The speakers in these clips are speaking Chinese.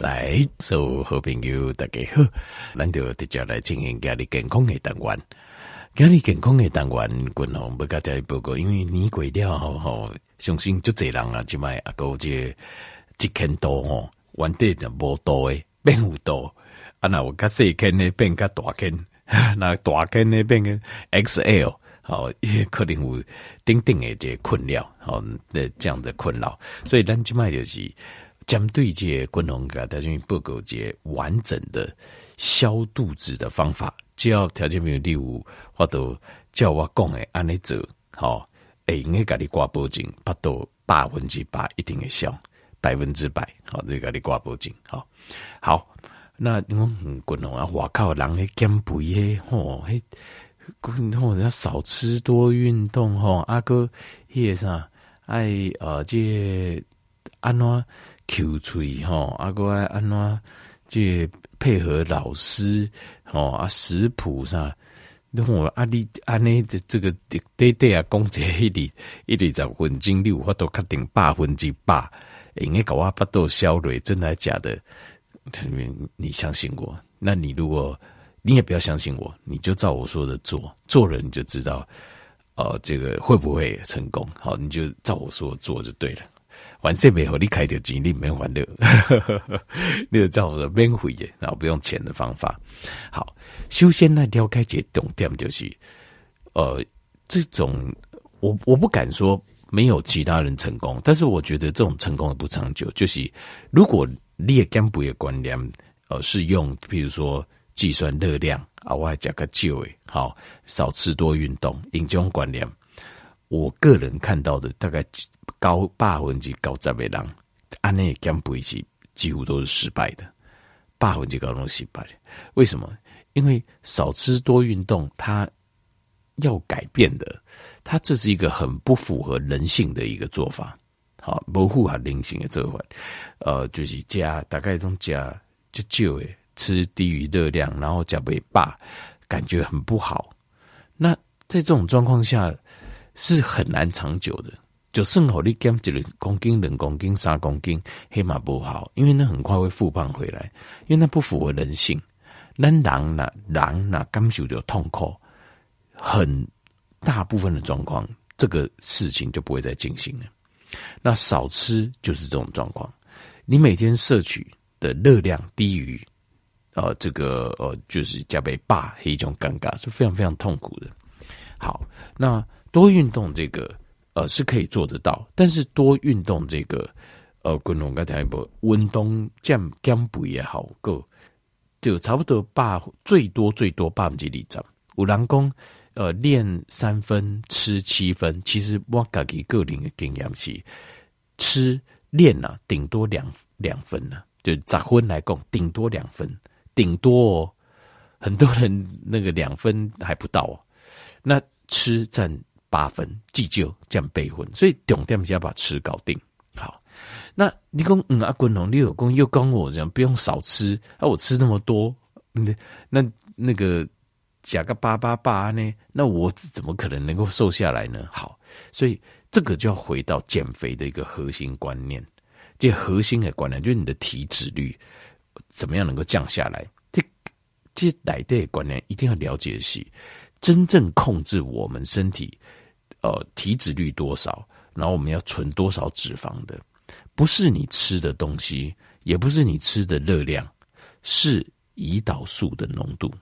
来，所有好朋友大家好，咱就直接来进行家里健康的单元。家里健康的单元，滚红不加再报告，因为年过了吼吼，相信就济人啊，即卖啊个这一千多吼，原底的无多诶，变有多。啊，那我较细间呢变较大间，那大间呢变个 XL，好，也可能有顶顶的这困扰，好，的这样的困扰，所以咱即卖就是。针对这滚龙给大家报告这完整的消肚子的方法，只要条件没有第五，或者叫我讲的按呢做，好，会，应该给你挂保证，八到百分之百一定会消，百分之百，好，这给你挂保证，好，好，那你讲滚龙啊，我靠，人咧减肥诶，吼，嘿，滚龙要少吃多运动，吼，阿哥，迄个啥，爱呃，这安怎？Q 嘴吼，阿哥爱安怎这配合老师吼啊食谱上，那我阿你安尼这这个对对啊，讲这一里一里十分钟，你有法度确定百分之百，应该搞我巴肚消累，真的假的？你你相信我？那你如果你也不要相信我，你就照我说的做，做了你就知道，哦、呃，这个会不会成功？好，你就照我说的做就对了。完事没好，你开点精力没还的，那个叫做免费的，然后不用钱的方法。好，首先呢了解这重点就是，呃，这种我我不敢说没有其他人成功，但是我觉得这种成功的不长久。就是如果你也减肥的观念，呃，是用比如说计算热量啊，我还加个酒诶，好，少吃多运动，用这种观念。我个人看到的大概高百分之九十的人，按那减肥是几乎都是失败的，百分之高都失败的。为什么？因为少吃多运动，它要改变的，它这是一个很不符合人性的一个做法。好，不符合人性的做法，呃，就是加大概种加就就诶，吃低于热量，然后加肥饱，感觉很不好。那在这种状况下，是很难长久的，就剩好你减一公斤、两公斤、三公斤，黑马不好，因为那很快会复胖回来，因为那不符合人性。那狼呐，狼呐，感受到痛苦，很大部分的状况，这个事情就不会再进行了。那少吃就是这种状况，你每天摄取的热量低于，呃，这个呃，就是加倍霸，一种尴尬，是非常非常痛苦的。好，那。多运动这个呃是可以做得到，但是多运动这个呃，滚龙刚才一波运动降降补也好够，就差不多八最多最多百分之二十。有人讲呃练三分吃七分，其实我自己个人的经验是吃练呐顶多两两分呢，就杂分来讲顶多两分，顶多哦，很多人那个两分还不到，那吃占。八分计就这样备份，所以重点是要把吃搞定。好，那你讲嗯阿滚龙，你有功又跟我这样，不用少吃啊，我吃那么多，那那那个加个八八八呢？那我怎么可能能够瘦下来呢？好，所以这个就要回到减肥的一个核心观念，这核心的观念就是你的体脂率怎么样能够降下来？这这来的观念一定要了解的是，真正控制我们身体。呃，体脂率多少？然后我们要存多少脂肪的？不是你吃的东西，也不是你吃的热量，是胰岛素的浓度。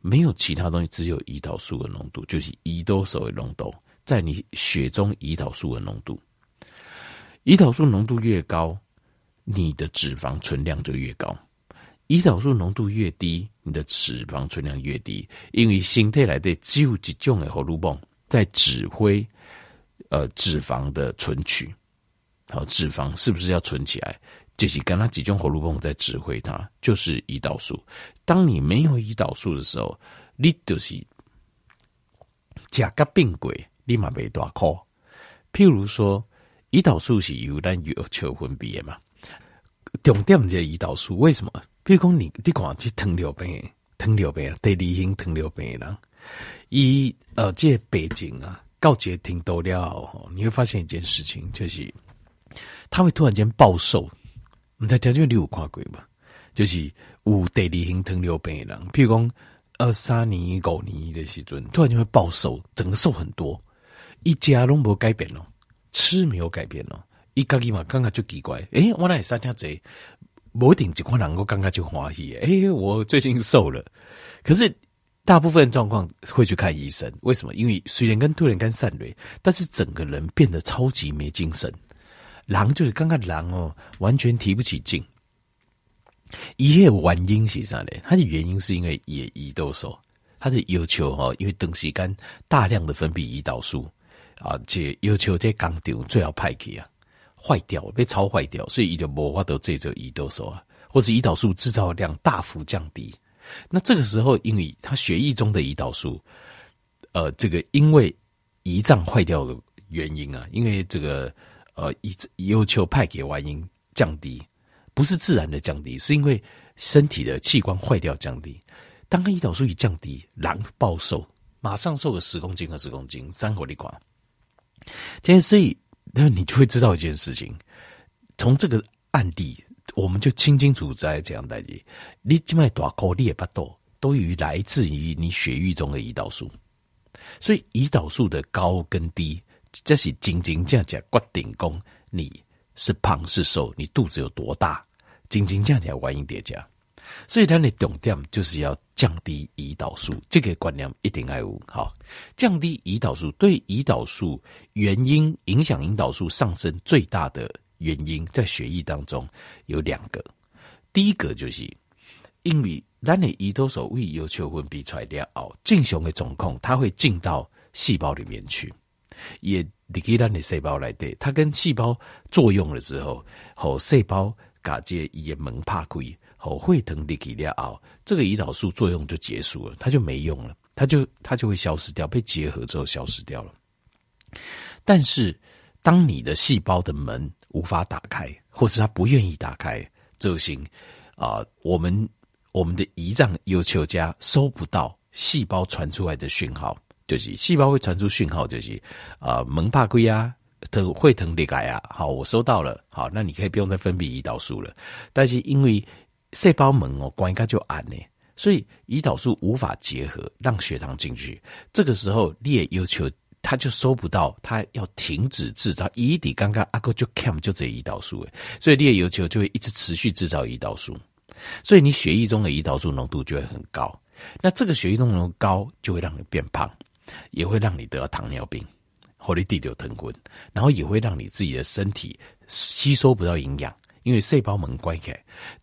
没有其他东西，只有胰岛素的浓度，就是胰岛素的浓度，在你血中胰岛素的浓度。胰岛素浓度越高，你的脂肪存量就越高；胰岛素浓度越低，你的脂肪存量越低。因为身体来的只有几种的荷尔蒙。在指挥，呃，脂肪的存取，好，脂肪是不是要存起来？就是跟它集中活路泵在指挥它，就是胰岛素。当你没有胰岛素的时候，你就是甲肝病鬼，立马被大哭。譬如说，胰岛素是由咱月球分泌嘛，重点在胰岛素。为什么？譬如说你你讲去糖尿病，糖尿病第二型糖尿病的人。以呃，这背景啊，告诫听多了，你会发现一件事情，就是他会突然间暴瘦。你在将军你有看过吧？就是有第二型糖尿病的人，譬如讲二三年、五年的时阵，突然就会暴瘦，整个瘦很多，一家拢无改变咯，吃没有改变咯，一家己嘛感觉就奇怪，诶、我那三天贼，某一定一款人我感觉就欢喜，诶、欸，我最近瘦了，可是。大部分状况会去看医生，为什么？因为虽然跟突然间散蕊，但是整个人变得超级没精神。狼就是刚刚狼哦，完全提不起劲。一夜原因是啥呢？它的原因是因为也胰岛素，它的要求哦，因为等时间大量的分泌胰岛素啊，这要求在工厂最好派去啊，坏掉被超坏掉，所以伊就无法度制造胰岛素啊，或是胰岛素制造量大幅降低。那这个时候，因为他血液中的胰岛素，呃，这个因为胰脏坏掉的原因啊，因为这个呃胰要求派给外因降低，不是自然的降低，是因为身体的器官坏掉降低。当胰岛素一降低，狼暴瘦，马上瘦个十公斤和十公斤，三火力垮。天所以，那你就会知道一件事情，从这个案例。我们就清清楚楚在这样代志，你这么大口你也不多，都于来自于你血液中的胰岛素，所以胰岛素的高跟低，这是真真正正决定功你是胖是瘦，你肚子有多大，真真正正原因叠加。所以它的重点就是要降低胰岛素，这个观念一定要有好。降低胰岛素对胰岛素原因影响胰岛素上升最大的。原因在血液当中有两个，第一个就是因为咱的胰岛素为要求分泌出来了后，正常的状况，它会进到细胞里面去，也离开咱的细胞来对，它跟细胞作用了之后，和细胞把这也门怕开，哦会疼离开了后，这个胰岛素作用就结束了，它就没用了，它就它就会消失掉，被结合之后消失掉了。但是当你的细胞的门无法打开，或是它不愿意打开，这行啊，我们我们的胰脏要求加收不到细胞传出来的讯号，就是细胞会传出讯号，就是啊门怕开啊，疼会疼裂开啊，好，我收到了，好，那你可以不用再分泌胰岛素了。但是因为细胞门哦关一下就暗呢，所以胰岛素无法结合让血糖进去，这个时候你也要求。他就收不到，他要停止制造胰底，刚刚阿哥就 cam 就这胰岛素诶，所以你的要求就会一直持续制造胰岛素，所以你血液中的胰岛素浓度就会很高。那这个血液中浓度高，就会让你变胖，也会让你得到糖尿病，或者地久疼昏，然后也会让你自己的身体吸收不到营养，因为细胞门关开。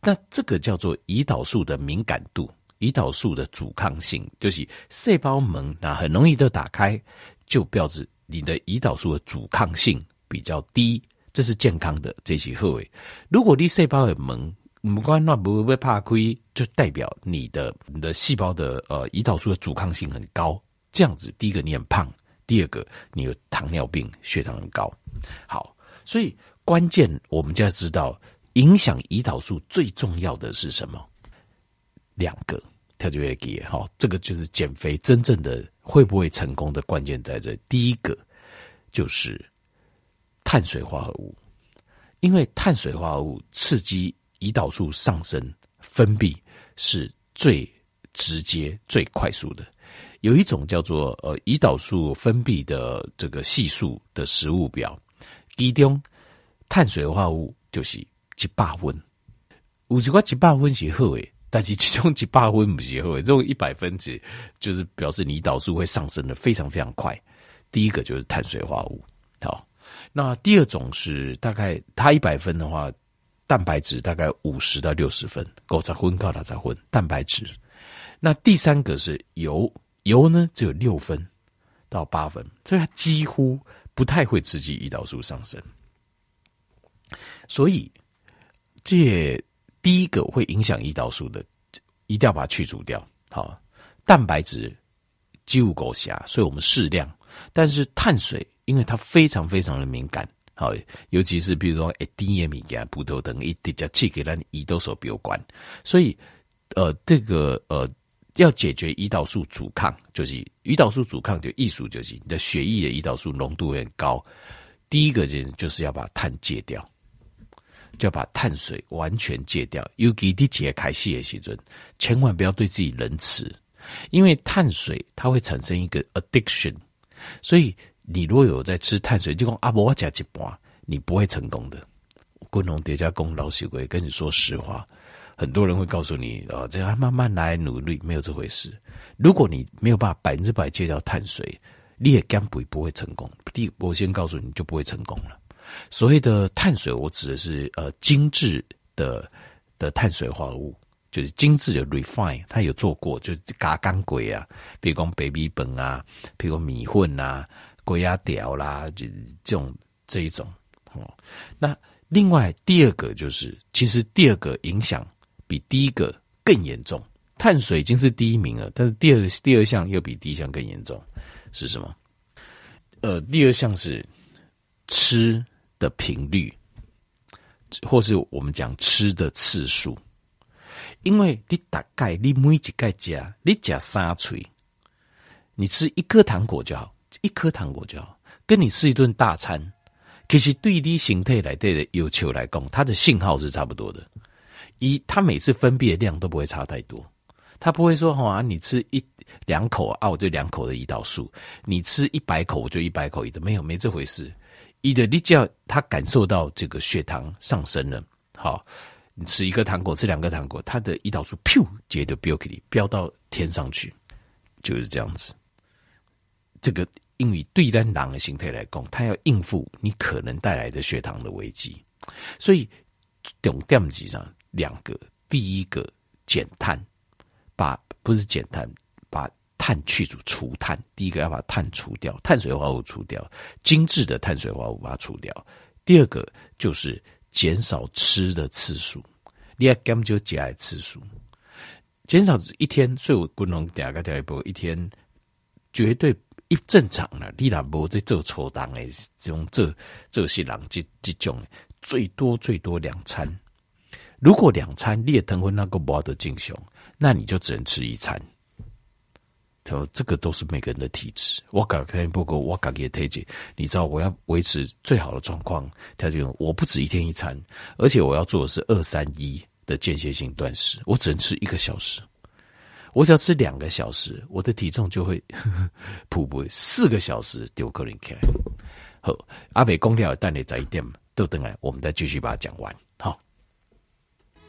那这个叫做胰岛素的敏感度，胰岛素的阻抗性，就是细胞门那很容易都打开。就标志你的胰岛素的阻抗性比较低，这是健康的，这是好的。如果你细胞的门不管那不会怕亏，就代表你的你的细胞的呃胰岛素的阻抗性很高。这样子，第一个你很胖，第二个你有糖尿病，血糖很高。好，所以关键我们就要知道，影响胰岛素最重要的是什么？两个。他就会给好，这个就是减肥真正的会不会成功的关键在这。第一个就是碳水化合物，因为碳水化合物刺激胰岛素上升分泌是最直接、最快速的。有一种叫做呃胰岛素分泌的这个系数的食物表，其中碳水化合物就是一百分，有一块一百分是好的。但是其中几百分不是好，这种一百分值就是表示你胰岛素会上升的非常非常快。第一个就是碳水化合物，好，那第二种是大概它一百分的话，蛋白质大概五十到六十分，够在混高它才混蛋白质。那第三个是油，油呢只有六分到八分，所以它几乎不太会刺激胰岛素上升。所以这。第一个会影响胰岛素的，一定要把它去除掉。好，蛋白质几乎够下，所以我们适量。但是碳水，因为它非常非常的敏感，好，尤其是比如说诶，DM 给葡萄糖一直接去给咱胰岛素有关。所以，呃，这个呃，要解决胰岛素阻抗，就是胰岛素阻抗就艺术，就是你的血液的胰岛素浓度很高。第一个就是就是要把碳戒掉。就要把碳水完全戒掉。尤其第几个开始的时阵，千万不要对自己仁慈，因为碳水它会产生一个 addiction。所以你如果有在吃碳水，就讲啊，我加一半，你不会成功的。滚龙叠加功劳习鬼跟你说实话，很多人会告诉你啊，这样慢慢来努力，没有这回事。如果你没有办法百分之百戒掉碳水，你也根本不会成功。第，我先告诉你，就不会成功了。所谓的碳水，我指的是呃精致的的碳水化合物，就是精致的 refine，它有做过，就是加工过啊，比如讲白米饭啊，比如讲米粉啊，龟仔条啦，就是这种这一种哦。那另外第二个就是，其实第二个影响比第一个更严重。碳水已经是第一名了，但是第二第二项又比第一项更严重，是什么？呃，第二项是吃的频率，或是我们讲吃的次数。因为你大概你每一个加，你加三锤，你吃一颗糖果就好，一颗糖果就好，跟你吃一顿大餐，其实对你形态来对的要求来讲，它的信号是差不多的，一它每次分泌的量都不会差太多。它不会说好啊，你吃一两口啊，我就两口的胰岛素；你吃一百口，我就一百口的，没有没这回事。一的你只要他感受到这个血糖上升了，好，你吃一个糖果，吃两个糖果，他的胰岛素噗，直接就飙给你飙到天上去，就是这样子。这个因为对单狼的形态来讲，他要应付你可能带来的血糖的危机，所以重点几上两个，第一个减碳。把不是减碳，碳去除除碳。第一个要把碳除掉，碳水化合物除掉，精致的碳水化合物把它除掉。第二个就是减少吃的次数，你要根本就节爱次数，减少一天。所以我不能第二个第一步，一天绝对一正常了。你若无在做错当的这种这这些人这这种最多最多两餐。如果两餐你也腾回那个不得进行。那你就只能吃一餐，他说这个都是每个人的体质。我搞天不过我搞给推荐，你知道我要维持最好的状况，他就我不止一天一餐，而且我要做的是二三一的间歇性断食，我只能吃一个小时。我只要吃两个小时，我的体重就会 瀑布四个小时丢个人开。好，阿北公调蛋的早一点都等来，我们再继续把它讲完。好。